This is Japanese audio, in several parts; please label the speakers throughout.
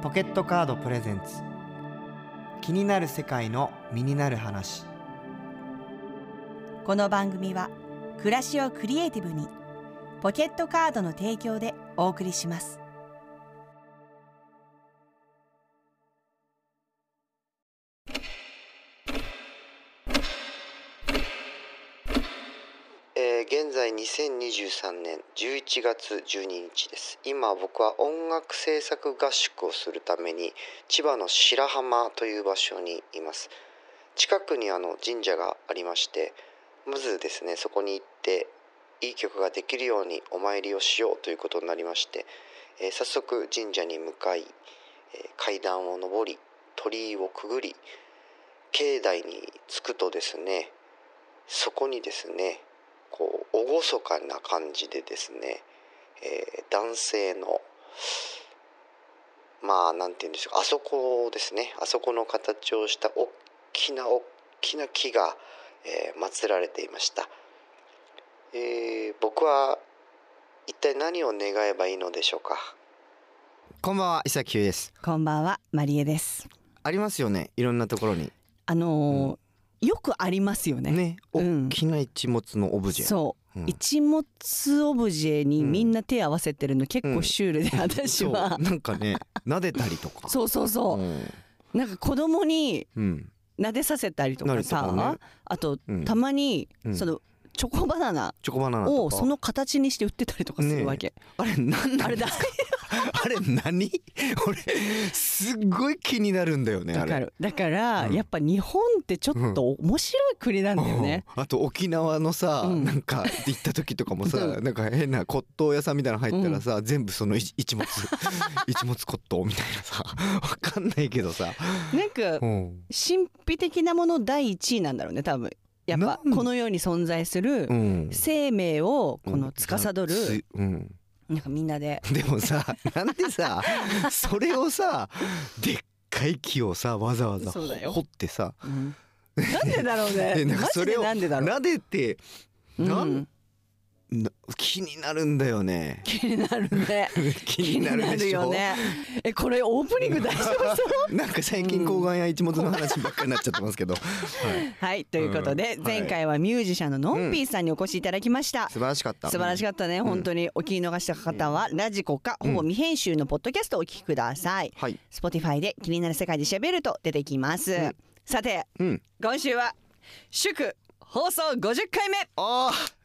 Speaker 1: ポケットカードプレゼンツ。気になる世界の身になる話。
Speaker 2: この番組は暮らしをクリエイティブにポケットカードの提供でお送りします。
Speaker 1: 2023年11月12日です。今僕は音楽制作合宿をするために千葉の白浜という場所にいます。近くにあの神社がありましてまずですねそこに行っていい曲ができるようにお参りをしようということになりまして、えー早速神社に向かい、えー階段を上り鳥居をくぐり境内に着くとですねそこにですねこう厳かな感じでですね、えー男性のまあなんて言うんでしょうあそこですねあそこの形をした大きな大きな木が、えー祀られていました、えー僕は一体何を願えばいいのでしょうか？
Speaker 3: こんばんは、伊崎ひゅうです。
Speaker 2: こんばんはマリエです
Speaker 3: ありますよね、いろんなところに。
Speaker 2: あのーよくありますよね。
Speaker 3: ね、
Speaker 2: うん。
Speaker 3: 大きな一物のオブジェ。
Speaker 2: そう、
Speaker 3: うん。
Speaker 2: 一物オブジェにみんな手合わせてるの結構シュールで、私は。
Speaker 3: なんかね、撫でたりとか。
Speaker 2: そうそうそう、
Speaker 3: うん。
Speaker 2: なんか子供に
Speaker 3: うん。
Speaker 2: 撫でさせたりとかさ、
Speaker 3: ね。
Speaker 2: あと、
Speaker 3: うん。
Speaker 2: たまに、
Speaker 3: うん。
Speaker 2: そのチョコバナナ
Speaker 3: チョコバナナ。
Speaker 2: をその形にして売ってたりとかするわけ、
Speaker 3: あれ、なんなん
Speaker 2: あれだ
Speaker 3: あれ、何？俺、すっごい気になるんだよね。
Speaker 2: だからだから、
Speaker 3: うん。
Speaker 2: やっぱ日本ってちょっと面白い国なんだよね、
Speaker 3: うん。あと沖縄のさ、
Speaker 2: うん。
Speaker 3: なんか行った時とかもさ、
Speaker 2: うん。
Speaker 3: なんか変な骨董屋さんみたいなの入ったらさ、全部その一一物 一物骨董みたいなさわかんないけどさ、
Speaker 2: なんか
Speaker 3: うん。
Speaker 2: 神秘的なもの第一位なんだろうね多分やっぱこの世に存在する
Speaker 3: うん、
Speaker 2: 生命をこの司る、
Speaker 3: つうん、
Speaker 2: なんかみんなで。
Speaker 3: でもさ なんでさそれをさでっかい木をさわざわざ掘ってさ。
Speaker 2: うん。なんでだろうね。
Speaker 3: えなんかそれを
Speaker 2: なんでだろう。
Speaker 3: 撫でてな
Speaker 2: うん。ん
Speaker 3: な気になるんだよね。
Speaker 2: 気になるね。
Speaker 3: 気になるでしょ？
Speaker 2: よね。えこれオープニング大丈夫そう？
Speaker 3: なんか最近抗がんや一物の話ばっかりになっちゃってますけど、はい、
Speaker 2: はいということで、
Speaker 3: うん。
Speaker 2: 前回はミュージシャンののんぴーさんにお越しいただきました、
Speaker 3: 素晴らしかった
Speaker 2: 素晴らしかった。ね、本当にお聞き逃した方はラジコか、ほぼ未編集のポッドキャストをお聞きください。
Speaker 3: はい、
Speaker 2: Spotify で気になる世界で調べると出てきます、
Speaker 3: ん。
Speaker 2: さて
Speaker 3: うん、
Speaker 2: 今週は祝放送50回目。
Speaker 3: あー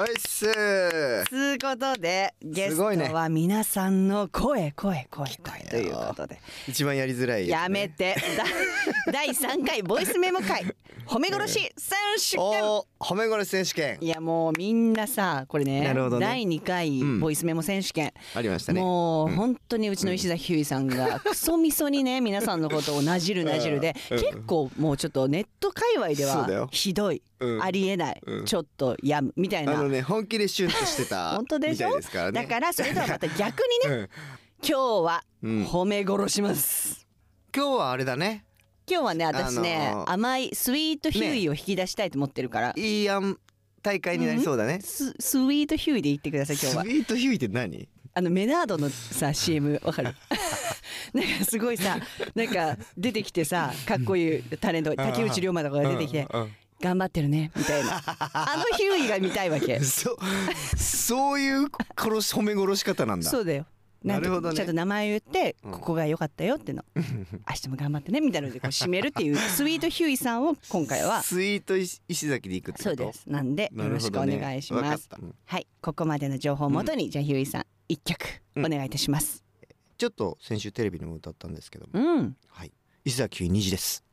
Speaker 3: おいっすー
Speaker 2: つうことでゲストは皆さんの声声声声。ということで。
Speaker 3: 一番やりづらい
Speaker 2: やめて。だ 第3回ボイスメモ会。褒め殺し選手権。
Speaker 3: おー褒め殺し選手権。
Speaker 2: いやもうみんなさこれね
Speaker 3: なるほどね。
Speaker 2: 第2回
Speaker 3: うん。
Speaker 2: ボイスメモ選手権、
Speaker 3: ありましたね。
Speaker 2: もう本当にうちの石崎ひゅういさんがクソみそにね皆さんのことをなじるなじるで
Speaker 3: うん。
Speaker 2: 結構もうちょっとネット界隈で
Speaker 3: そうだよ。
Speaker 2: はひどい
Speaker 3: うん。
Speaker 2: ありえない。
Speaker 3: うん。
Speaker 2: ちょっとやむみたいな。
Speaker 3: あのね本気でシュンとしてた
Speaker 2: 本当でしょ？
Speaker 3: みたいですからね。
Speaker 2: だからそれとはまた逆にね
Speaker 3: うん。
Speaker 2: 今日は
Speaker 3: うん。
Speaker 2: 褒め殺します。
Speaker 3: 今日はあれだね。
Speaker 2: 今日はね私ね
Speaker 3: あのー
Speaker 2: 甘いスイートヒューイを引き出したいと思ってるから。
Speaker 3: いいあん大会になりそうだね、
Speaker 2: ススイートヒューイで言ってください今日は。
Speaker 3: スイートヒューイって何？
Speaker 2: あのメナードのさ CM わかる？なんかすごいさなんか出てきてさかっこいいタレント竹内涼真とかが出てきて
Speaker 3: うんうん
Speaker 2: 頑張ってるねみたいな。あのヒューイが見たいわけ。
Speaker 3: そうそういう殺し褒め殺し方なんだ。
Speaker 2: そうだよ。な
Speaker 3: るほどね。
Speaker 2: ちゃんと名前を言って
Speaker 3: うん。
Speaker 2: ここが良かったよっての。明日も頑張ってねみたいなのでこう締めるっていう スイートヒューイさんを今回は。
Speaker 3: スイート石石崎で行くってこと？
Speaker 2: そうです。なんでよろしくお願いします。
Speaker 3: うん。
Speaker 2: はいここまでの情報をもとにじゃあヒューイさん一曲お願いいたします。
Speaker 3: ちょっと先週テレビでも歌ったんですけども、
Speaker 2: うん。
Speaker 3: はい。石崎虹です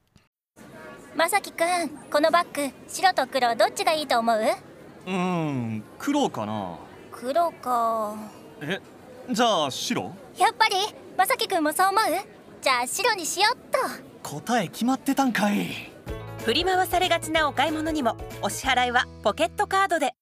Speaker 4: まさきくんこのバッグ白と黒どっちがいいと思う？
Speaker 5: うーん黒かな。
Speaker 4: 黒か。
Speaker 5: えじゃあ白？
Speaker 4: やっぱりまさきくんもそう思う？じゃあ白にしよっと。
Speaker 5: 答え決まってたんかい。
Speaker 6: 振り回されがちなお買い物にもお支払いはポケットカードで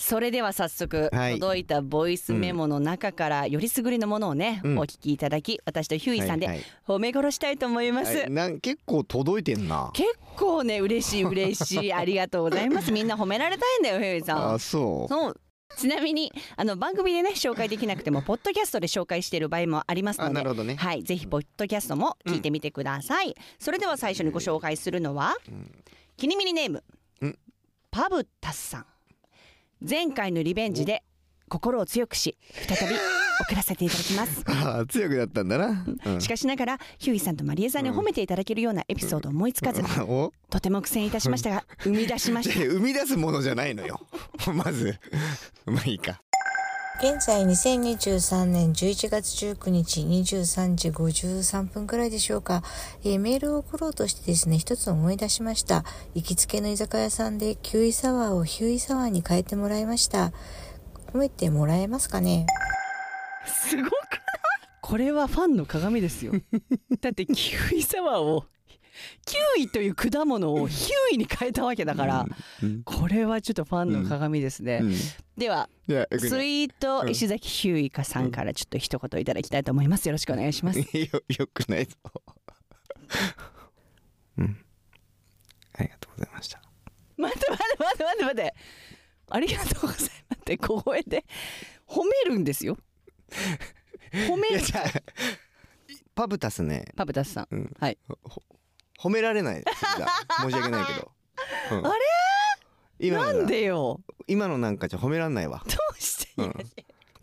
Speaker 2: それでは早速、
Speaker 3: はい。
Speaker 2: 届いたボイスメモの中からよりすぐりのものをね、
Speaker 3: うん。
Speaker 2: お聞きいただき私とヒューイさんで
Speaker 3: はいはい。
Speaker 2: 褒め殺したいと思います、
Speaker 3: はいなん結構届いてんな。
Speaker 2: 結構ね嬉しい嬉しい。ありがとうございます。みんな褒められたいんだよヒューイさん。
Speaker 3: あそう。
Speaker 2: そう。ちなみにあの番組でね紹介できなくてもポッドキャストで紹介している場合もありますので
Speaker 3: あなるほどね。
Speaker 2: はいぜひポッドキャストも聞いてみてください、それでは最初にご紹介するのは、キニミニネーム、
Speaker 3: うん。
Speaker 2: パブタスさん前回のリベンジで心を強くし再び送らせていただきます。
Speaker 3: ああ強くなったんだな、うん。
Speaker 2: しかしながらヒューイさんとマリエさんに褒めていただけるようなエピソードを思いつかず
Speaker 3: お？
Speaker 2: とても苦戦いたしましたが生み出しました。
Speaker 3: 生み出すものじゃないのよ。まず。まあいいか
Speaker 7: 現在2023年11月19日23時53分くらいでしょうか、えーメールを送ろうとしてですね、一つ思い出しました。行きつけの居酒屋さんでキウイサワーをヒューイサワーに変えてもらいました。褒めてもらえますかね？
Speaker 2: すごくない？これはファンの鏡ですよ だってキウイサワーをキウイという果物をヒューイに変えたわけだから、
Speaker 3: うん
Speaker 2: これはちょっとファンの鏡ですね、
Speaker 3: うん。
Speaker 2: ではスイート
Speaker 3: うん。
Speaker 2: 石崎ヒューイカさんからちょっと一言いただきたいと思います。よろしくお願いします。
Speaker 3: よよくないぞ。うん。ありがとうございました。
Speaker 2: 待って待って待って待って待って。ありがとうございます。って小声で。褒めるんですよ。褒める。
Speaker 3: パブタスね。
Speaker 2: パブタスさん、
Speaker 3: うん。
Speaker 2: はい。
Speaker 3: ほ褒められない 申し訳ないけど、うん。
Speaker 2: あれ？
Speaker 3: 今の
Speaker 2: なんでよ？
Speaker 3: 今のなんかじゃ褒めらんないわ。
Speaker 2: どうして、
Speaker 3: うん。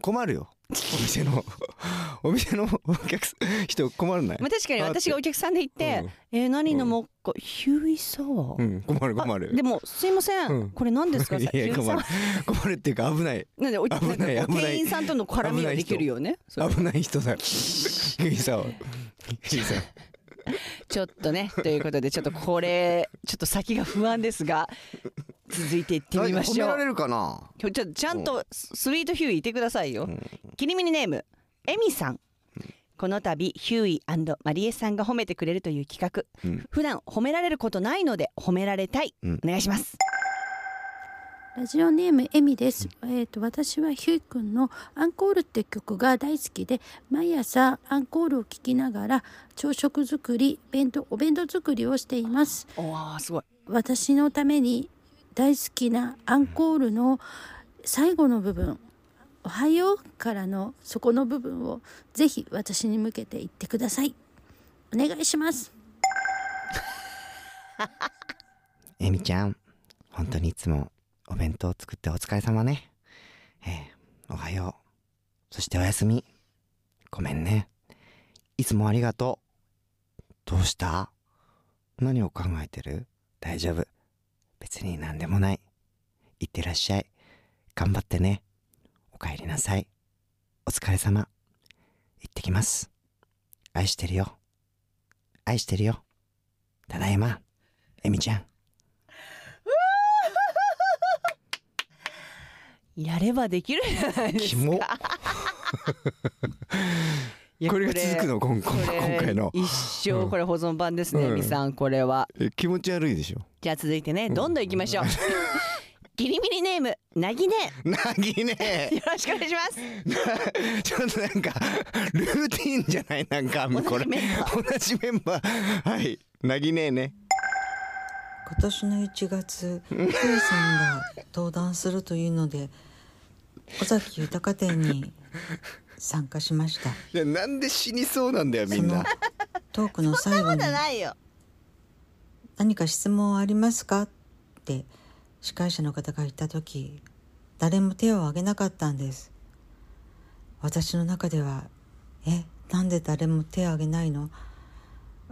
Speaker 3: 困るよ。お店の お店のお客さん人困るない？
Speaker 2: まあ、確かに私がお客さんで行って
Speaker 3: うん「
Speaker 2: えー何飲もうか、ヒューイサワ？ー、
Speaker 3: うん。困る困る。
Speaker 2: あでもすいません、
Speaker 3: うん。
Speaker 2: これ何ですか？
Speaker 3: いや
Speaker 2: ヒューイサワ？
Speaker 3: 困る。
Speaker 2: ー
Speaker 3: 困るっていうか危ない。
Speaker 2: なんでお
Speaker 3: 危ない
Speaker 2: 店員さんとの絡みができるよね？
Speaker 3: 危ない人だ。よゆいさんはゆいさん
Speaker 2: ちょっとねということでちょっとこれちょっと先が不安ですが続いていってみましょう。
Speaker 3: 褒められるかな？
Speaker 2: ちょちゃんとスイートヒューイいてくださいよ、
Speaker 3: ん。
Speaker 2: キリミニネームエミさん。この度ヒューイマリエさんが褒めてくれるという企画、
Speaker 3: うん。
Speaker 2: 普段褒められることないので褒められたい、
Speaker 3: うん。
Speaker 2: お願いします
Speaker 8: ラジオネームエミです。えっ、と私はヒュイ君のアンコールって曲が大好きで、毎朝アンコールを聴きながら朝食作り、弁当お弁当作りをしています。
Speaker 2: おーすごい
Speaker 8: 私のために大好きなアンコールの最後の部分、おはようからのそこの部分をぜひ私に向けて言ってください。お願いします。
Speaker 3: えみちゃん本当にいつもお弁当作ってお疲れ様ね。ええおはよう。そしておやすみ。ごめんね。いつもありがとう。どうした？何を考えてる？大丈夫。別に何でもない。いってらっしゃい。頑張ってね。お帰りなさい。お疲れ様。行ってきます。愛してるよ。愛してるよ。ただいま。えみちゃん。
Speaker 2: やればできるじゃないですか。
Speaker 3: これが続くの今回の。
Speaker 2: 一生これ保存版ですね、
Speaker 3: うん。
Speaker 2: エミさんこれは。
Speaker 3: え気持ち悪いでしょ。
Speaker 2: じゃあ続いてねどんどん行きましょう。ギリミリネームなぎね。
Speaker 3: なぎね。
Speaker 2: よろしくお願いします。
Speaker 3: ちょっとなんかルーティンじゃないなんかこれ
Speaker 2: 同じメンバ
Speaker 3: 同じメンバー。はい。なぎねえね。
Speaker 7: 今年の1月 ヒューイさんが登壇するというので尾崎豊店に参加しました。
Speaker 3: いやなんで死にそうなんだよみんな。
Speaker 7: トークの最後に。
Speaker 2: ないよ
Speaker 7: 何か質問ありますかって司会者の方が言った時誰も手を挙げなかったんです。私の中ではえなんで誰も手を挙げないの？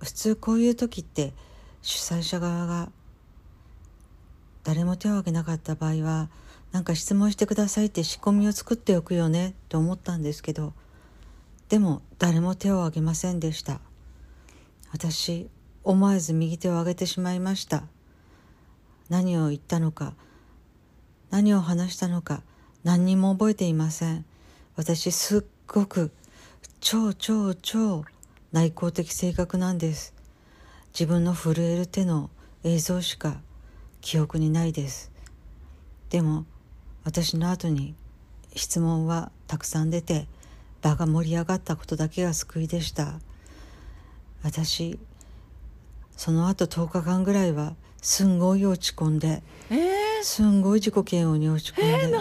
Speaker 7: 普通こういう時って主催者側が誰も手を挙げなかった場合はなんか質問してくださいって仕込みを作っておくよねと思ったんですけどでも誰も手を挙げませんでした。私思わず右手を上げてしまいました。何を言ったのか何を話したのか何にも覚えていません。私すっごく超超超内向的性格なんです。自分の震える手の映像しか記憶にないです。でも私の後に質問はたくさん出て場が盛り上がったことだけが救いでした。私その後10日間ぐらいはすんごい落ち込んで、すんごい自己嫌悪に落ち込んで、
Speaker 2: なんで？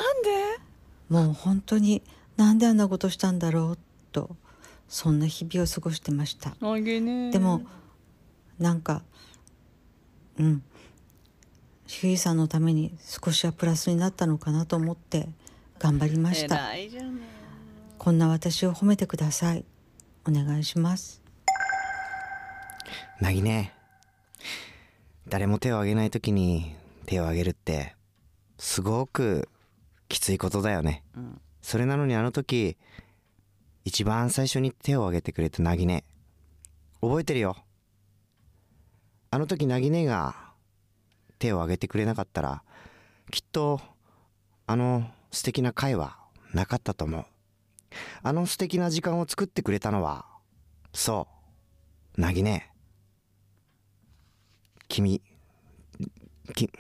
Speaker 7: もう本当になんであんなことしたんだろうとそんな日々を過ごしてました。でもなんかうんヒューイさんのために少しはプラスになったのかなと思って頑張りました。こんな私を褒めてください。お願いします。
Speaker 3: なぎね。誰も手を挙げない時に手を挙げるってすごくきついことだよね、
Speaker 2: ん。
Speaker 3: それなのにあの時一番最初に手を挙げてくれたなぎね。覚えてるよ。あの時なぎねが手を挙げてくれなかったらきっとあの素敵な会はなかったと思う。あの素敵な時間を作ってくれたのはそうなぎね君き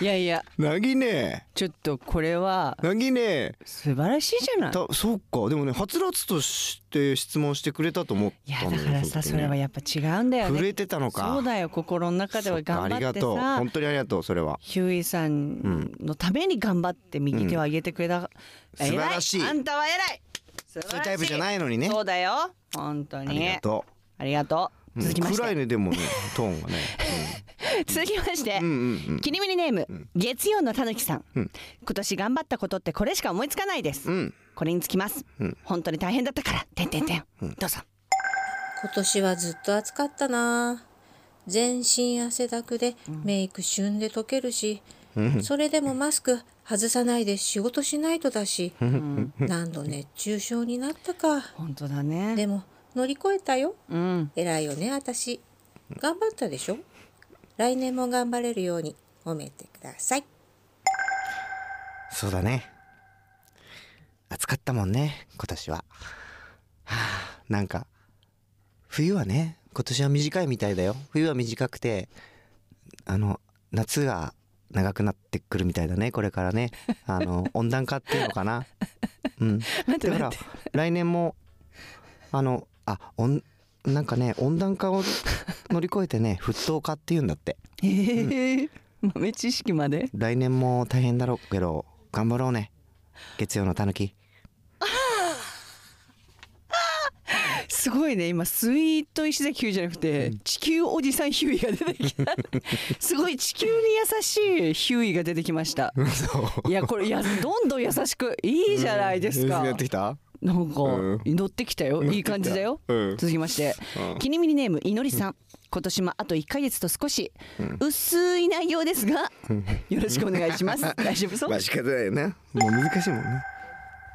Speaker 2: いやいや。
Speaker 3: なぎね。
Speaker 2: ちょっとこれは
Speaker 3: なぎね。
Speaker 2: 素晴らしいじゃない？
Speaker 3: たそうか。でもねはつらつとして質問してくれたと思っ
Speaker 2: いや
Speaker 3: たんだよ
Speaker 2: だからさそれはやっぱ違うんだよね。
Speaker 3: 震えてたのか。
Speaker 2: そうだよ心の中では頑張って
Speaker 3: りがとう。
Speaker 2: さ
Speaker 3: 本当にありがとうそれは。
Speaker 2: ヒューイさんのために頑張って右手を上げてくれた、
Speaker 3: 素晴らしい。
Speaker 2: 偉あんたは偉い。
Speaker 3: そういうタイプじゃないのにね。
Speaker 2: そうだよ。本当
Speaker 3: あ
Speaker 2: に
Speaker 3: りがと
Speaker 2: ありがとう。
Speaker 3: う、うん、
Speaker 2: 続きまして、
Speaker 3: 暗いねでもねトーンがね、
Speaker 2: 続きまして、
Speaker 3: うん、うんうん。うん
Speaker 2: キリミニネーム、月曜のたぬきさん、
Speaker 3: うん。
Speaker 2: 今年頑張ったことってこれしか思いつかないです、
Speaker 3: うん。
Speaker 2: これにつきます、
Speaker 3: うん。
Speaker 2: 本当に大変だったから。てんてんてん、どうぞ。
Speaker 9: 今年はずっと暑かったな。全身汗だくでメイク旬で溶けるし、それでもマスク外さないで仕事しないとだし、何度熱中症になったか。
Speaker 2: 本当だね。
Speaker 9: でも乗り越えたよ。
Speaker 2: うん。
Speaker 9: 偉いよね私。頑張ったでしょ？来年も頑張れるように褒めてください。
Speaker 3: そうだね。暑かったもんね今年は。はあなんか冬はね今年は短いみたいだよ。冬は短くてあの夏が長くなってくるみたいだねこれからね。あの 温暖化っていうのかな。うん。だから来年もあのあ温なんかね温暖化を乗り越えてね 沸騰化っていうんだって。
Speaker 2: へえ豆知識まで？
Speaker 3: 来年も大変だろうけど頑張ろうね。月曜のたぬき。
Speaker 2: すごいね。今スイート石崎ヒューじゃなくて、地球おじさんヒューイが出てきた。すごい地球に優しいヒューイが出てきました。いやこれいやどんどん優しくいいじゃないですか、
Speaker 3: やってきた？
Speaker 2: なんか、
Speaker 3: うん。
Speaker 2: 乗ってきたよ。いい感じだよ、
Speaker 3: うん。
Speaker 2: 続きまして、
Speaker 3: うん。
Speaker 2: キニミニネームいのりさん。今年もあと1ヶ月と少し、薄い内容ですがよろしくお願いします。大丈夫そう？
Speaker 3: まあ仕方ないよね。もう難しいもんね。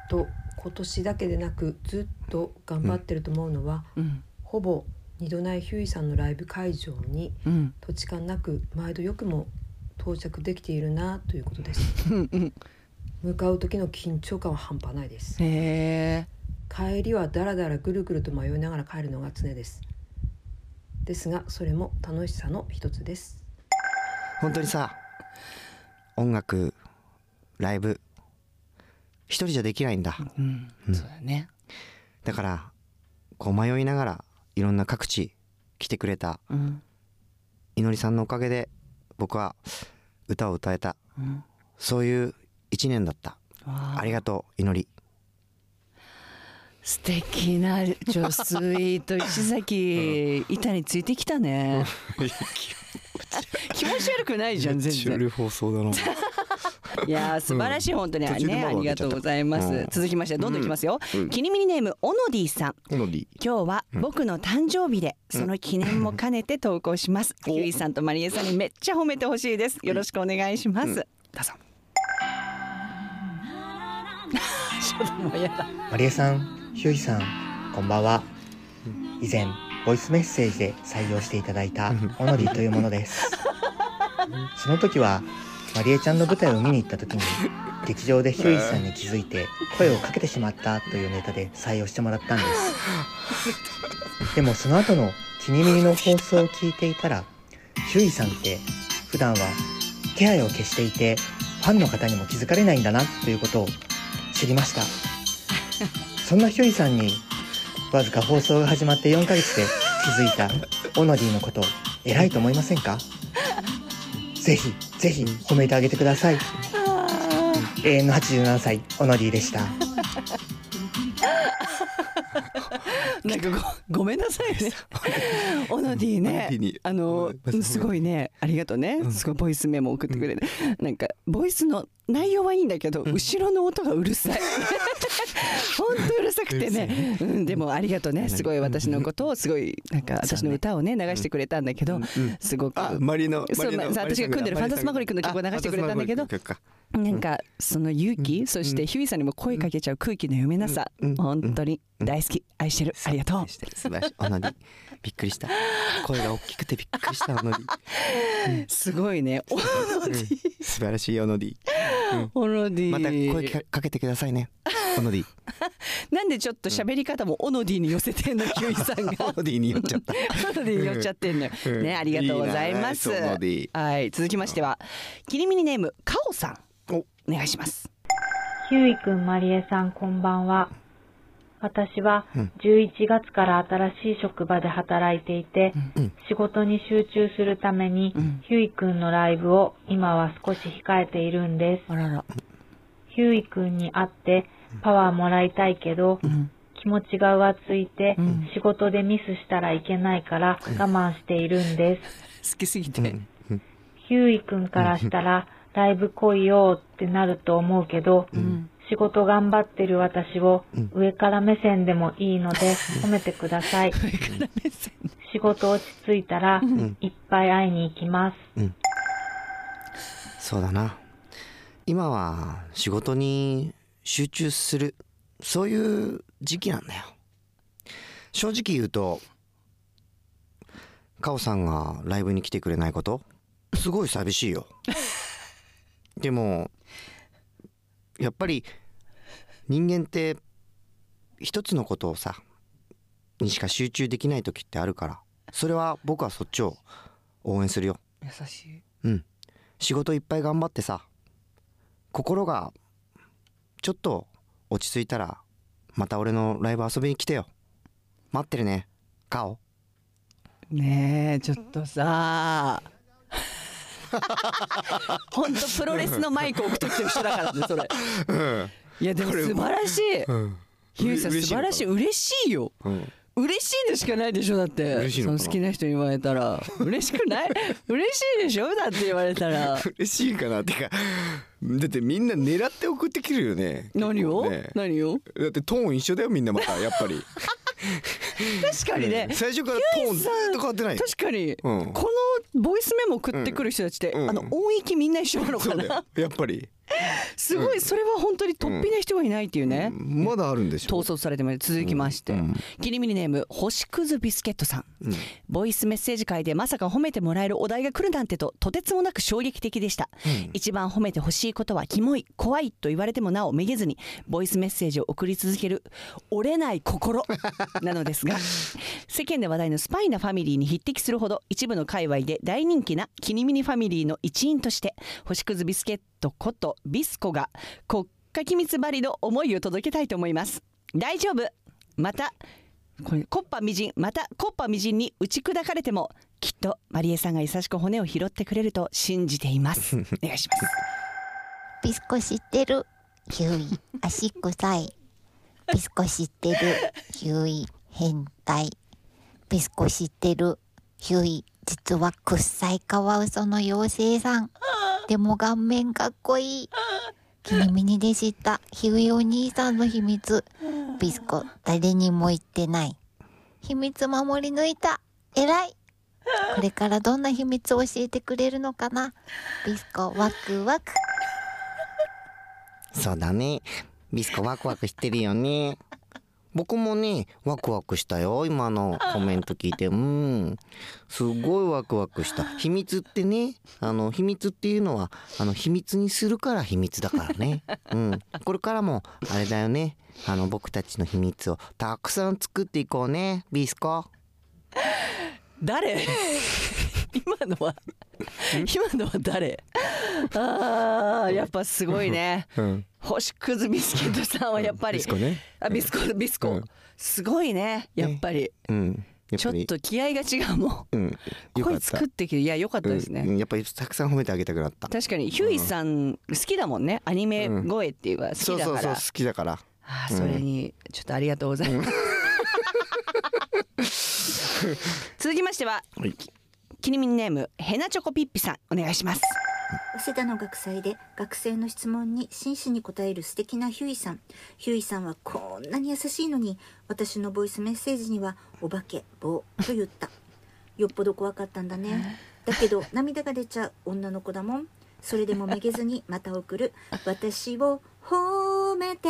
Speaker 10: と今年だけでなくずっと頑張ってると思うのは、
Speaker 2: うん。
Speaker 10: ほぼ二度ないヒューイさんのライブ会場に
Speaker 2: うん。
Speaker 10: 土地勘なく毎度よくも到着できているなということです。
Speaker 2: うんうん
Speaker 10: 向かう時の緊張感は半端ないです。帰りはだらだらぐるぐると迷いながら帰るのが常です。ですがそれも楽しさの一つです。
Speaker 3: 本当にさ音楽ライブ一人じゃできないんだ。
Speaker 2: うん、そうだね。
Speaker 3: だからこう迷いながらいろんな各地来てくれた
Speaker 2: うん。
Speaker 3: いのりさんのおかげで僕は歌を歌えた。
Speaker 2: うん。
Speaker 3: そういう一年だった。
Speaker 2: わあ。
Speaker 3: ありがとういのり。
Speaker 2: 素敵な女スイート石崎板についてきたね。気持ち悪くないじゃん全然。
Speaker 3: 放送だな。
Speaker 2: いやー素晴らしい本当に。ねありがとうございます、
Speaker 3: うん。
Speaker 2: 続きましてどんどんいきますよ、
Speaker 3: うん。
Speaker 2: キニミニネームオノディさん。今日は僕の誕生日でその記念も兼ねて投稿します、ヒューイさんとマリエさんにめっちゃ褒めてほしいです。よろしくお願いします、どうぞ
Speaker 11: マリエさん、ヒューイさん、こんばんは。以前、ボイスメッセージで採用していただいたオノディというものです。その時は、マリエちゃんの舞台を見に行った時に、劇場でヒューイさんに気づいて声をかけてしまったというネタで採用してもらったんです。でもその後のキニミニの放送を聞いていたら、ヒューイさんって普段は気配を消していて、ファンの方にも気づかれないんだなということを知りました。そんなヒューイさんに、わずか放送が始まって4ヶ月で気づいたオノディのこと、偉いと思いませんか？ぜひぜひ褒めてあげてください。永遠の87歳オノディでした。
Speaker 2: なんかごごめんなさいね。オノディね、あのすごいね、ありがとうね。すごいボイスメモ送ってくれて、なんかボイスの内容はいいんだけど、後ろの音がうるさい。本当うるさくてね、うん、でもありがとうね。すごい私のことをすごいなんか私の歌をね流してくれたんだけど、すごく。
Speaker 3: あ、マリの
Speaker 2: そう、まあ、私が組んでるファンタスマゴリックの曲を流してくれたんだけど。なんかその勇気、そしてヒューイさんにも声かけちゃう空気の読めなさ、本当に大好き、愛してる、ありがとう。
Speaker 3: びっくりした。声が大きくてびっくりした、オノディ。
Speaker 2: すごいね、オノディ。
Speaker 3: 素晴らしいオノディ。
Speaker 2: オノディ。
Speaker 3: また声かけてくださいね、オノディ。
Speaker 2: なんでちょっと喋り方もオノディに寄せてんの、ヒューイさんが。
Speaker 3: オノディに寄っちゃった。
Speaker 2: オノディに寄っちゃってんのよ。ね、ありがとうございます。はい、続きましては、キリミニネームカオさん。お願いします。
Speaker 12: ヒューイくん、マリエさん、こんばんは。私は11月から新しい職場で働いていて、仕事に集中するために、ヒューイくんのライブを今は少し控えているんです。ヒューイくんに会ってパワーもらいたいけど、気持ちが浮ついて、仕事でミスしたらいけないから我慢しているんです。
Speaker 2: 好きすぎて。
Speaker 12: ヒューイくんからしたら、ライブ来いよってなると思うけど、仕事頑張ってる私を上から目線でもいいので褒めてください。仕事落ち着いたら、いっぱい会いに行きます。
Speaker 3: そうだな。今は仕事に集中する、そういう時期なんだよ。正直言うと、カオさんがライブに来てくれないこと、すごい寂しいよ。でもやっぱり人間って一つのことをさにしか集中できない時ってあるから。それは僕はそっちを応援するよ。
Speaker 2: 優しい。
Speaker 3: うん。仕事いっぱい頑張ってさ心がちょっと落ち着いたらまた俺のライブ遊びに来てよ。待ってるね。カオ。
Speaker 2: ねえちょっとさ 本当プロレスのマイク送っとってる人だからねそれ、
Speaker 3: うん、
Speaker 2: いやでも素晴らしい、
Speaker 3: うん、
Speaker 2: さん素晴らしい。嬉しいよ、
Speaker 3: うん、
Speaker 2: 嬉しいのしかないでしょだって。
Speaker 3: 嬉しいの
Speaker 2: その好きな人に言われたら。嬉しくない？嬉しいでしょだって言われたら。
Speaker 3: 嬉しいかなってか。だってみんな狙って送ってきるよね。
Speaker 2: 何を、ね、何を？
Speaker 3: だってトーン一緒だよみんなまたやっぱり。
Speaker 2: 確かにね、
Speaker 3: 最初からトーンずっと変わってない
Speaker 2: 確かに、うん、このボイスメモ送ってくる人たちって、うん、あの音域みんな一緒なのかな？
Speaker 3: やっぱり
Speaker 2: すごいそれは本当に突飛な人がいないっていうね、
Speaker 3: うん、まだあるんでしょ
Speaker 2: 統率されてまで続きまして、うん、キリミニネーム星屑ビスケットさん、うん、ボイスメッセージ会でまさか褒めてもらえるお題が来るなんてととてつもなく衝撃的でした、一番褒めてほしいことはキモい怖いと言われてもなおめげずにボイスメッセージを送り続ける折れない心 なのですが世間で話題のスパイなファミリーに匹敵するほど一部の界隈で大人気なキニミニファミリーの一員として星屑ビスケットことビスコが国家機密張りの思いを届けたいと思います大丈夫またこれコッパみじんまたコッパみじんに打ち砕かれてもきっとマリエさんが優しく骨を拾ってくれると信じていますお願いします
Speaker 13: ビスコ知ってるヒューイ足臭いビスコ知ってるヒューイ変態ビスコ知ってるヒューイ実はくっさいカワウソの妖精さんでも顔面かっこいい。君ミニで知った。ヒューイお兄さんの秘密。ビスコ誰にも言ってない。秘密守り抜いた。偉い。これからどんな秘密を教えてくれるのかな。ビスコワクワク。
Speaker 3: そうだね。ビスコワクワクしてるよね。僕もねワクワクしたよ今のコメント聞いて。うん。すごいワクワクした。秘密ってねあの秘密っていうのはあの秘密にするから秘密だからね。うん。これからもあれだよね。あの僕たちの秘密をたくさん作っていこうねビスコ。
Speaker 2: 誰？今のは 今のは誰？あーやっぱすごいね、
Speaker 3: うん、
Speaker 2: 星屑ビスケットさんはやっぱり、
Speaker 3: ビスコね。
Speaker 2: あビスコビスコ、うん、すごいね。やっぱり、
Speaker 3: うん、
Speaker 2: ちょっと気合が違うもん。
Speaker 3: うん。
Speaker 2: 声作ってきていや良かったですね、
Speaker 3: うん。やっぱりたくさん褒めてあげたくなった。
Speaker 2: 確かにヒューイさん好きだもんね。アニメ声っていうか好き
Speaker 3: そう
Speaker 2: だから。
Speaker 3: そうそう好きだから。
Speaker 2: あーそれにちょっとありがとうございます、続きましては、キリミンネームヘナチョコピッピさんお願いします。
Speaker 14: 早稲田の学祭で学生の質問に真摯に答える素敵なヒューイさん。ヒューイさんはこんなに優しいのに私のボイスメッセージには「お化け棒」と言った。よっぽど怖かったんだね。だけど涙が出ちゃう女の子だもん。それでもめげずにまた送る。私を褒めて。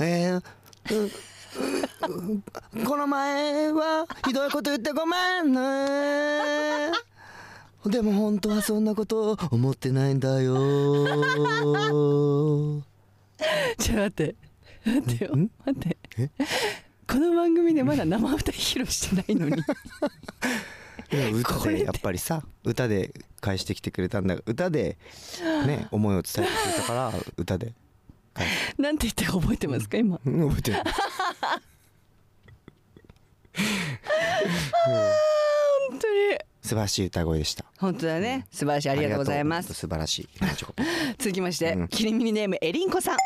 Speaker 3: えーうん この前はひどいこと言ってごめんね。でも本当はそんなこと思ってないんだよ。
Speaker 2: ちょっと待って。待ってよ。待って。この番組でまだ生歌披露してないのに。
Speaker 3: 歌でやっぱりさ歌で返してきてくれたんだ。歌でね思いを伝えてくれたから歌で
Speaker 2: なんて言ったか覚えてますか今？
Speaker 3: うん。覚えてる。
Speaker 2: 本当に。
Speaker 3: 素晴らしい歌声でした。
Speaker 2: 本当だね。素晴らしいありがとうございます。
Speaker 3: 素晴らしい。
Speaker 2: 続きまして、キリミニネームエリンコさん、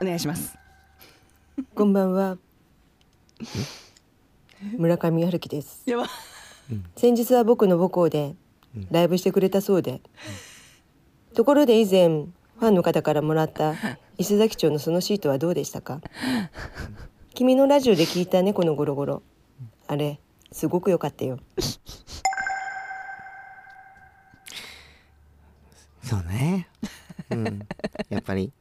Speaker 2: お願いします。
Speaker 15: こんばんは。村上春樹です。
Speaker 2: やば。
Speaker 15: 先日は僕の母校でライブしてくれたそうで。ところで以前ファンの方からもらった 伊勢崎町のそのシートはどうでしたか？君のラジオで聞いた猫のゴロゴロ。あれすごく良かったよ。
Speaker 3: そうね。うん。やっぱり。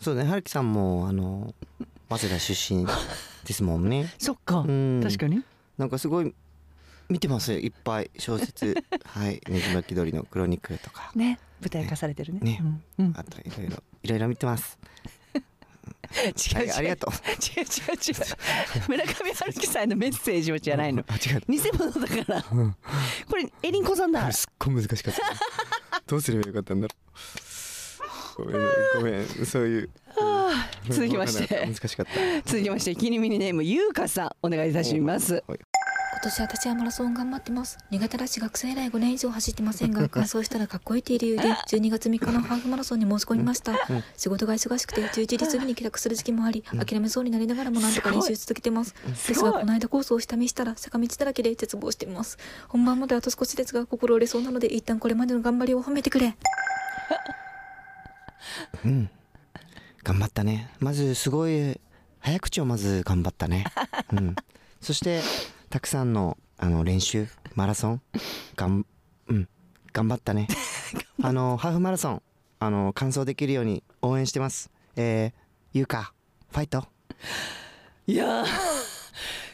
Speaker 3: そうね。春樹さんもあの早稲田出身ですもんね。
Speaker 2: そっか。
Speaker 3: うん。
Speaker 2: 確かに。
Speaker 3: なんかすごい見てますよ。いっぱい小説。はい。ねじ巻き鳥のクロニクルとか。
Speaker 2: ね舞台化されてるね。
Speaker 3: ね、
Speaker 2: うん。
Speaker 3: あといろいろいろいろ見てます。
Speaker 2: 違う違う、
Speaker 3: はいありがとう。
Speaker 2: 違う違う違う。村上春樹さんへのメッセージはじゃないの。
Speaker 3: あ違う。
Speaker 2: 偽物だから。これエリンコさんだ。
Speaker 3: すっごい難しかった。どうすればよかったんだろう。ごめんごめんそういう。
Speaker 2: 続きまして。
Speaker 3: 難しかった。
Speaker 2: 続きましてキリミニネームゆうかさんお願いいたします
Speaker 16: 今年私はマラソン頑張ってます。苦手だし学生以来5年以上走ってませんが 完走したらかっこいいという理由で12月3日のハーフマラソンに申し込みました。
Speaker 3: う ん
Speaker 16: 仕事が忙しくて11時過ぎに帰宅する時期もあり諦めそうになりながらもなんとか練習続けてます。ですがこの間コースを下見したら坂道だらけで絶望しています。本番まであと少しですが心折れそうなので一旦これまでの頑張りを褒めてくれ。
Speaker 3: うん。頑張ったね。まずすごい早口をまず頑張ったね。うん。そしてたくさんのあの練習マラソンがんうん頑張ったね。あのハーフマラソンあの完走できるように応援してます。えー、ゆうか。ファイト。
Speaker 2: いやー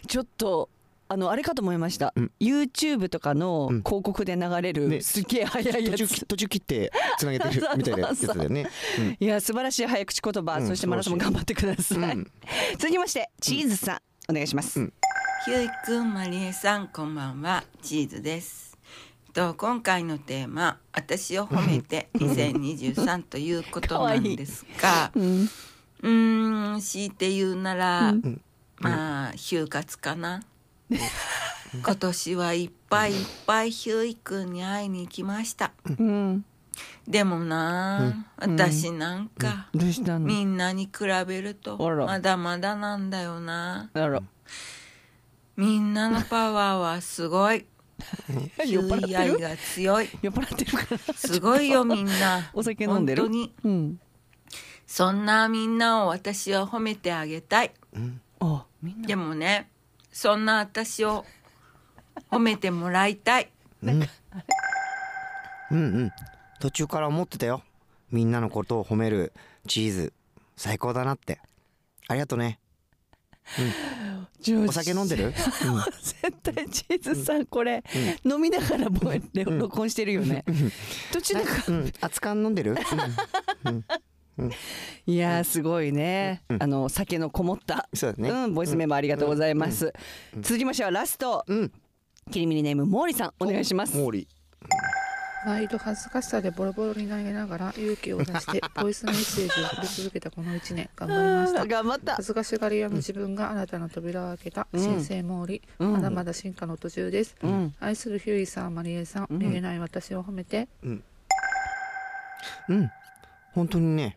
Speaker 2: ちょっとあのあれかと思いました、YouTube とかの広告で流れる、すげえ速いやつ。
Speaker 3: 途中途中切ってつなげてる みたいなやつだよね、うん。
Speaker 2: いや素晴らしい早口言葉、
Speaker 3: うん
Speaker 2: そしてマラソンも頑張ってください、
Speaker 3: うん。
Speaker 2: 続きましてチーズさん、お願いします、
Speaker 17: ひゅういくんまりえさんこんばんは。チーズです。と今回のテーマ私を褒めて 2023ということなんですがうーん強いて言うなら、まあ就活かな。今年はいっぱいいっぱいひゅういくんに会いに行きました、でもなあ、私なんか、みんなに比べるとまだまだなんだよなみんなのパワーはすごい。
Speaker 2: 酔っ払って
Speaker 17: 愛が強い。
Speaker 2: 酔っ払ってるから。
Speaker 17: すごいよみんな。
Speaker 2: お酒飲んでる？
Speaker 17: 本当に、
Speaker 2: うん、
Speaker 17: そんなみんなを私は褒めてあげたい、
Speaker 2: あみんな。
Speaker 17: でもねそんな私を褒めてもらいたい。
Speaker 3: うん。うんうん。途中から思ってたよ。みんなのことを褒めるチーズ。最高だなって。ありがとね。うんお酒飲んでる、うん。
Speaker 2: 絶対チーズさんこれ、飲みながら録音してるよね、途中で
Speaker 3: うん。熱燗飲んでる、
Speaker 2: いやーすごいね、あの酒のこもった。
Speaker 3: そう
Speaker 2: ん、ボイスメモありがとうございます、続きましてはラスト、キリミニネーム毛利さんお願いします。
Speaker 3: 毛利
Speaker 18: 毎度恥ずかしさでボロボロになりながら勇気を出して ボイスメッセージを送り続けたこの1年頑張りました。
Speaker 2: 頑張った。
Speaker 18: 恥ずかしがり屋の自分が新たな扉を開けた新生モーリ、
Speaker 2: うん。
Speaker 18: まだまだ進化の途中です、
Speaker 2: うん。
Speaker 18: 愛するヒューイさんマリエさん、
Speaker 3: うん。
Speaker 18: 見えない私を褒めて。
Speaker 3: うん。うん。本当にね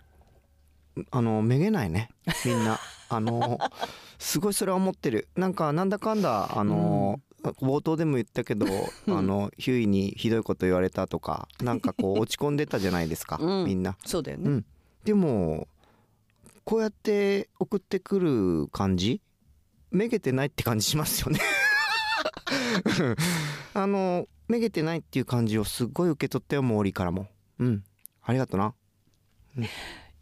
Speaker 3: あのめげないね。みんな。あの すごいそれは思ってる。なんかなんだかんだあの、冒頭でも言ったけど、あのヒューイにひどいこと言われたとかなんかこう 落ち込んでたじゃないですか、みんな。
Speaker 2: そうだよね、
Speaker 3: うん、でもこうやって送ってくる感じめげてないって感じしますよね。あのめげてないっていう感じをすっごい受け取ったよモーリーからも。うん。ありがとな、うん、
Speaker 2: い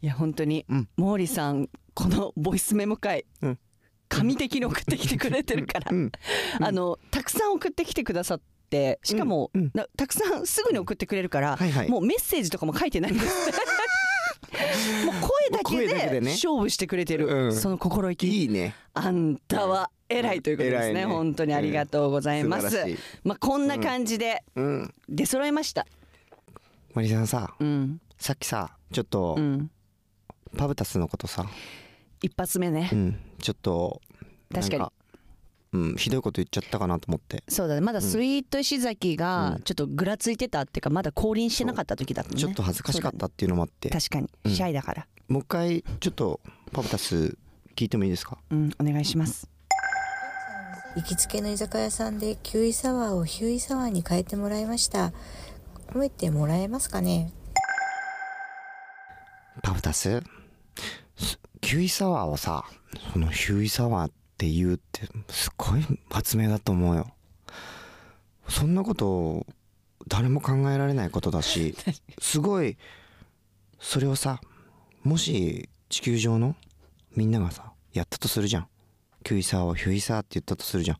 Speaker 2: や本当に、毛利さんこのボイスメモ会、神的に送ってきてくれてるから、あのたくさん送ってきてくださってしかも、なたくさんすぐに送ってくれるから、もうメッセージとかも書いてないんです。もう声だ
Speaker 3: け
Speaker 2: けで勝負してくれてる、その心意気。
Speaker 3: いいね。
Speaker 2: あんたは偉いということですね,、
Speaker 3: ね。
Speaker 2: 本当にありがとうございます、
Speaker 3: うん。素晴らしい
Speaker 2: まあこんな感じで
Speaker 3: うん。
Speaker 2: 出揃いました、
Speaker 3: マリさんさ、さっきさちょっと、パブタスのことさ、
Speaker 2: 一発目ね、
Speaker 3: うん、ちょっと
Speaker 2: 確かに。
Speaker 3: なんうん、ひどいこと言っちゃったかなと思って。
Speaker 2: そうだね。まだスイート石崎がちょっとぐらついてたっていうかまだ降臨してなかった時だったね。
Speaker 3: ちょっと恥ずかしかったっていうのもあって、
Speaker 2: 確かに。
Speaker 3: うん。
Speaker 2: シャイだから。
Speaker 3: もう一回ちょっとパブタス聞いてもいいですか？
Speaker 2: うんお願いします。
Speaker 9: 行きつけの居酒屋さんでキウイサワーをヒューイサワーに変えてもらいました。褒めてもらえますかね？
Speaker 3: パブタス？すキウイサワーをさそのヒューイサワーって言うってすごい発明だと思うよ。そんなこと誰も考えられないことだし すごいそれをさもし地球上のみんながさやったとするじゃん。キュイサーをヒュイサーって言ったとするじゃん。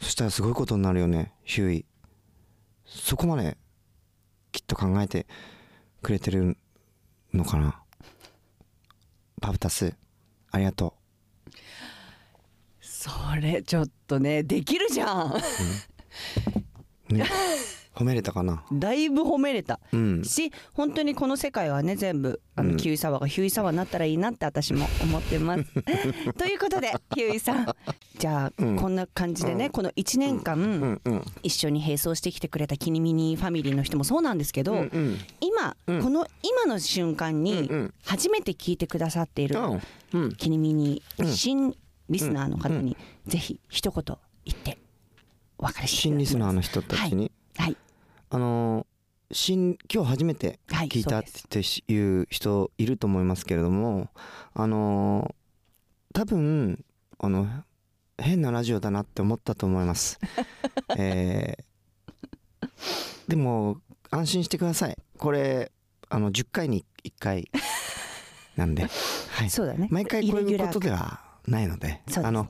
Speaker 3: そしたらすごいことになるよねヒュイ。そこまできっと考えてくれてるのかなパブタス。ありがと
Speaker 2: それちょっとねできるじゃん。
Speaker 3: う、ね、褒めれたかな？
Speaker 2: だいぶ褒めれた、
Speaker 3: うん。
Speaker 2: し本当にこの世界はね全部あの、
Speaker 3: うん。
Speaker 2: キウイサワーがヒューイサワーになったらいいなって私も思ってます。ということでキウイさん。じゃあ、こんな感じでね、この1年間、一緒に並走してきてくれたキニミニファミリーの人もそうなんですけど、今、この今の瞬間に初めて聞いてくださっているキニミニ新リスナーの方にぜひ一言言ってお別れして
Speaker 3: 新リスナーの人たちに、
Speaker 2: はい
Speaker 3: あのー新今日初めて聞いたっていう人いると思いますけれども、あのー多分あの変なラジオだなって思ったと思います。えーでも安心してください。これあの10回に1回なんで、はい、
Speaker 2: そうだね。
Speaker 3: 毎回こういうことではないので、あの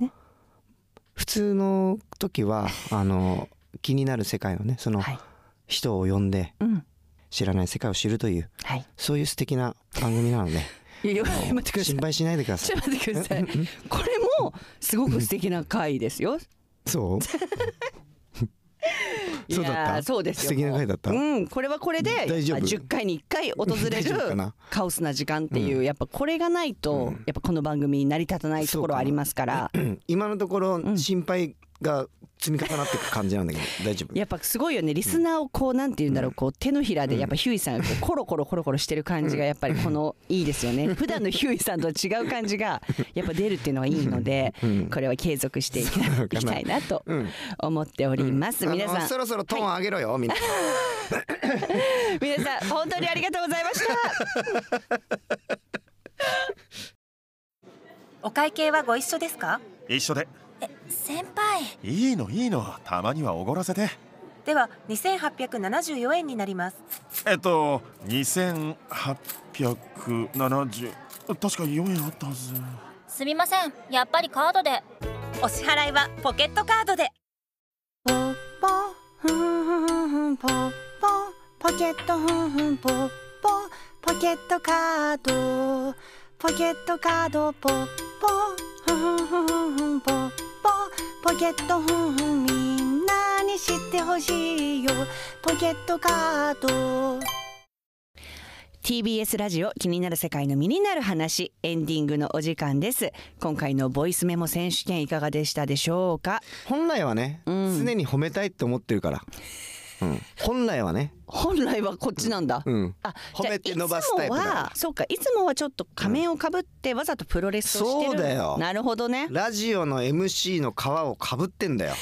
Speaker 3: 普通の時はあの気になる世界のねその、人を呼んで、知らない世界を知るという、そういう素敵な番組なので
Speaker 2: いや待ってください。
Speaker 3: 心配しないでください。
Speaker 2: 待ってください。これもすごく素敵な回ですよ。
Speaker 3: そう？そうだった？
Speaker 2: そうですよ。
Speaker 3: 素敵な回だった？
Speaker 2: うん。これはこれで
Speaker 3: 大丈夫？
Speaker 2: あ10回に1回訪れる
Speaker 3: な？
Speaker 2: カオスな時間っていう、やっぱこれがないと、やっぱこの番組成り立たないところありますから。
Speaker 3: 今のところ心配が積み重なっていく感じなんだけど 大丈夫？
Speaker 2: やっぱすごいよね。リスナーをこうなんて言うんだろうこう手のひらでやっぱヒューイさんがこうコロコロコロコロしてる感じがやっぱりこの いいですよね。普段のヒューイさんとは違う感じが やっぱ出るっていうのがいいのでこれは継続していきたいなと思っております。皆さん。
Speaker 3: そろそろトーン上げろよ、みんな。
Speaker 2: 皆さん本当にありがとうございました。
Speaker 6: お会計はご一緒ですか？
Speaker 19: 一緒で
Speaker 4: 先輩。
Speaker 19: いいのいいの。たまにはおごらせて。
Speaker 6: では2874円になります。
Speaker 19: えっと2870確か4円あったはず。
Speaker 4: すみません。やっぱりカードで。
Speaker 6: お支払いはポケットカードで。
Speaker 20: ポッポふんふんふんポッポポケットふんふんポッポポケットカードポケットカードポッポふんふんふんふんポッポポケットふんふんみんなにに知ってほしいよ。ポケットカード。
Speaker 2: TBS ラジオ気になる世界の身になる話エンディングのお時間です。今回のボイスメモ選手権いかがでしたでしょうか？
Speaker 3: 本来はね、常に褒めたいって思ってるから、うん、本来はね。
Speaker 2: 本来はこっちなんだ、
Speaker 3: うん、
Speaker 2: あ
Speaker 3: 褒めて伸ばすタイプだ。
Speaker 2: じゃあいつも
Speaker 3: か
Speaker 2: はそうかいつもはちょっと仮面をかぶってわざとプロレスをしてる。
Speaker 3: そうだよ。
Speaker 2: なるほどね。
Speaker 3: らラジオの MC の皮をかぶってんだよ。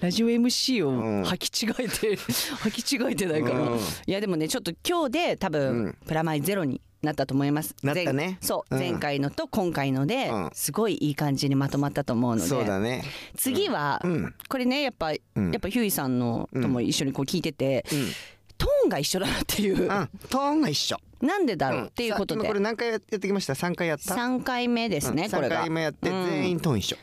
Speaker 2: ラジオ MC を履き違えて、履き違えてないかな、
Speaker 3: うん。
Speaker 2: いやでもねちょっと今日で多分、プラマイゼロになったと思います。
Speaker 3: なったね。
Speaker 2: 前そう、
Speaker 3: うん
Speaker 2: 前回のと今回ので、すごいいい感じにまとまったと思うので。
Speaker 3: そうだね。
Speaker 2: 次は、これねやっぱ、やっぱヒューイさんのとも一緒にこう聞いてて、トーンが一緒だなっていう、
Speaker 3: トーンが一緒。
Speaker 2: なんでだろう？っていうことで、
Speaker 3: さ今これ何回やってきました？3回やった
Speaker 2: ？3回目ですね、
Speaker 3: うん。
Speaker 2: これが。
Speaker 3: 3回目やって
Speaker 2: うん。
Speaker 3: 全員トーン一緒。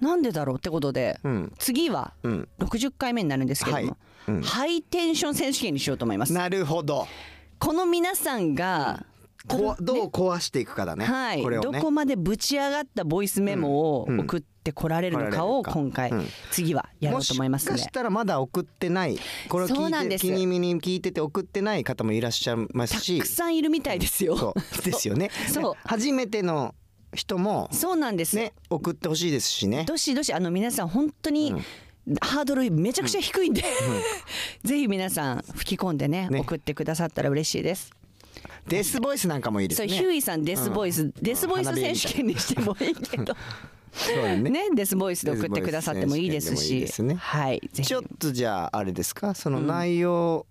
Speaker 2: なんでだろうってことで、次は
Speaker 3: うん。
Speaker 2: 60回目になるんですけども、ハイテンション選手権にしようと思います。
Speaker 3: なるほど。
Speaker 2: この皆さんが、
Speaker 3: こどう壊していくかだね。
Speaker 2: はい、
Speaker 3: これをね。
Speaker 2: どこまでぶち上がったボイスメモを送ってこられるのかを今回、次はやろうと思いますので。
Speaker 3: もしかしたらまだ送ってない。これを聞いて
Speaker 2: そうなんです。
Speaker 3: 気に身に聞いてて送ってない方もいらっしゃいますし。た
Speaker 2: くさんいるみたいですよ。
Speaker 3: そう。ですよね。
Speaker 2: そう。
Speaker 3: 初めての人も
Speaker 2: そうなんです。
Speaker 3: ね送ってほしいですしね。
Speaker 2: どしどしあの皆さん本当に、ハードルめちゃくちゃ低いんで、ぜひ皆さん吹き込んでね。送ってくださったら嬉しいです。
Speaker 3: デスボイスなんかもいいです
Speaker 2: そう
Speaker 3: ね
Speaker 2: ヒューイさんデスボイス、デスボイス選手権にしてもいいけど
Speaker 3: そうだね。
Speaker 2: ねデスボイスで送ってくださってもいいですし。
Speaker 3: いいですね。
Speaker 2: はい
Speaker 3: ちょっとじゃああれですか？その内容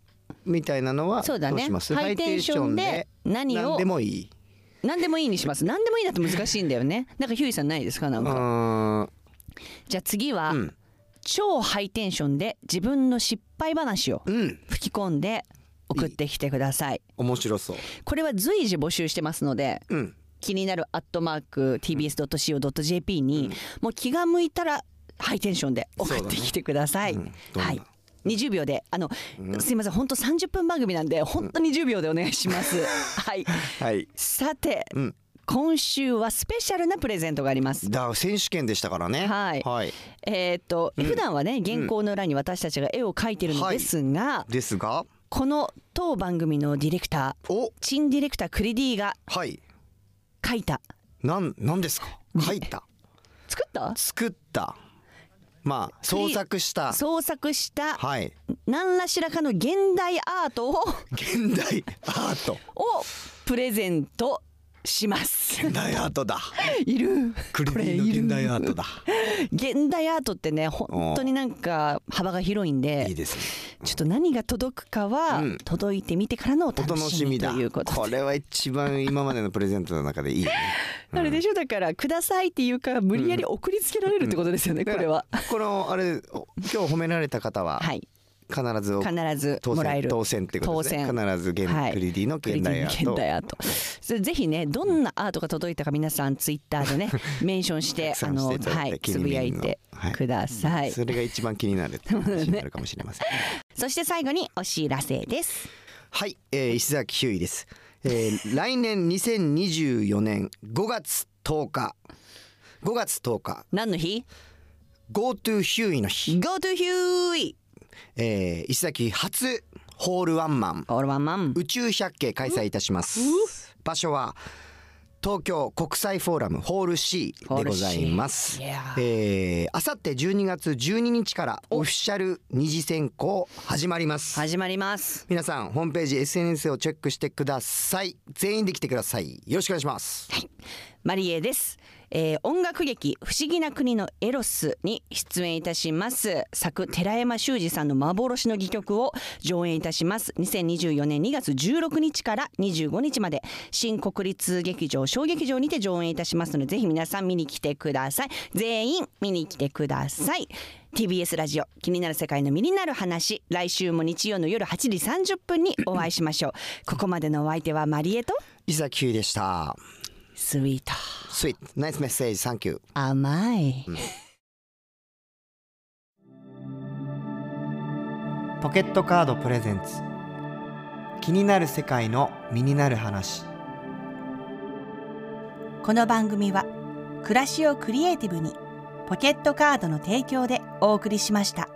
Speaker 3: みたいなのは
Speaker 2: そうだね。
Speaker 3: どうします？
Speaker 2: ハイテンションで何を？
Speaker 3: 何でもいい
Speaker 2: 何でもいいにします。何でもいいだと難しいんだよね。なんかヒューイさんないですか？なんか。じゃあ次は、超ハイテンションで自分の失敗話を吹き込んで送ってきてください、
Speaker 3: 面白そう。
Speaker 2: これは随時募集してますので、気になるアットマーク tbs.co.jp に、もう気が向いたらハイテンションで送ってきてください、はい。20秒で。あの、すいません。本当30分番組なんで本当に10秒でお願いします、はい。
Speaker 3: はい。
Speaker 2: さて、今週はスペシャルなプレゼントがあります。
Speaker 3: だ選手権でしたからね。
Speaker 2: はい。
Speaker 3: はい。
Speaker 2: えーっと、普段はね原稿の裏に私たちが絵を描いてるのですが、
Speaker 3: ですが
Speaker 2: この当番組のディレクター新ディレクタークリディが
Speaker 3: はい。
Speaker 2: 書いた。
Speaker 3: なんなんですか？書いた。
Speaker 2: 作った？
Speaker 3: 作った。まあ創作した。
Speaker 2: 創作した
Speaker 3: はい。
Speaker 2: 何らしらかの現代アートを
Speaker 3: 現代アート。
Speaker 2: をプレゼントします。
Speaker 3: 現代アートだ。
Speaker 2: いる。
Speaker 3: クリディの現代アートだ。
Speaker 2: 現代アートってね本当になんか幅が広いんで
Speaker 3: いいですね
Speaker 2: ちょっと何が届くかは届いてみてからのお
Speaker 3: お
Speaker 2: 楽しみと
Speaker 3: 楽しみだ
Speaker 2: いうことで
Speaker 3: これは一番今までのプレゼントの中でいい。ね
Speaker 2: あれでしょ？だからくださいっていうか無理やり送りつけられるってことですよね、これは。
Speaker 3: このあれ今日褒められた方は？必ず
Speaker 2: 必ず
Speaker 3: 当
Speaker 2: もらえる。
Speaker 3: 選当選ってことですね。必ず現
Speaker 2: はい。
Speaker 3: クリディの現代アー
Speaker 2: 現
Speaker 3: ト。
Speaker 2: ぜひねどんなアートが届いたか皆さんツイッターでね メンションしてあのはいつぶやいてください、
Speaker 3: それが一番気になるって話になるかもしれません。
Speaker 2: そして最後にお知らせです。
Speaker 3: はい、えー石崎ひゅういです、えー来年2024年5月10日。5月10日。
Speaker 2: 何の日
Speaker 3: ？GoTo ヒューイの日。
Speaker 2: GoTo ヒューイ
Speaker 3: えー石崎初ホールワンマン
Speaker 2: ホールワンマン
Speaker 3: 宇宙百景開催いたします場所は東京国際フォーラムホール C でございます。えー、あさって12月12日からオフィシャル二次選考始まります。
Speaker 2: 始まります。
Speaker 3: 皆さんホームページ SNS をチェックしてください。全員で来てください。よろしくお願いします。
Speaker 2: マリエです、えー音楽劇不思議な国のエロスに出演いたします。作寺山修司さんの幻の戯曲を上演いたします。2024年2月16日から25日まで。新国立劇場小劇場にて上演いたしますのでぜひ皆さん見に来てください。全員見に来てください。TBS ラジオ気になる世界の身になる話。来週も日曜の夜8時30分にお会いしましょう。ここまでのお相手はマリエと
Speaker 3: 伊崎ひゅういでした。
Speaker 2: スイート。
Speaker 3: スイート。ナイスメッセージ。サンキュー。
Speaker 2: 甘い、
Speaker 3: ポケットカードプレゼンツ気になる世界の身になる話
Speaker 20: この番組は暮らしをクリエイティブにポケットカードの提供でお送りしました。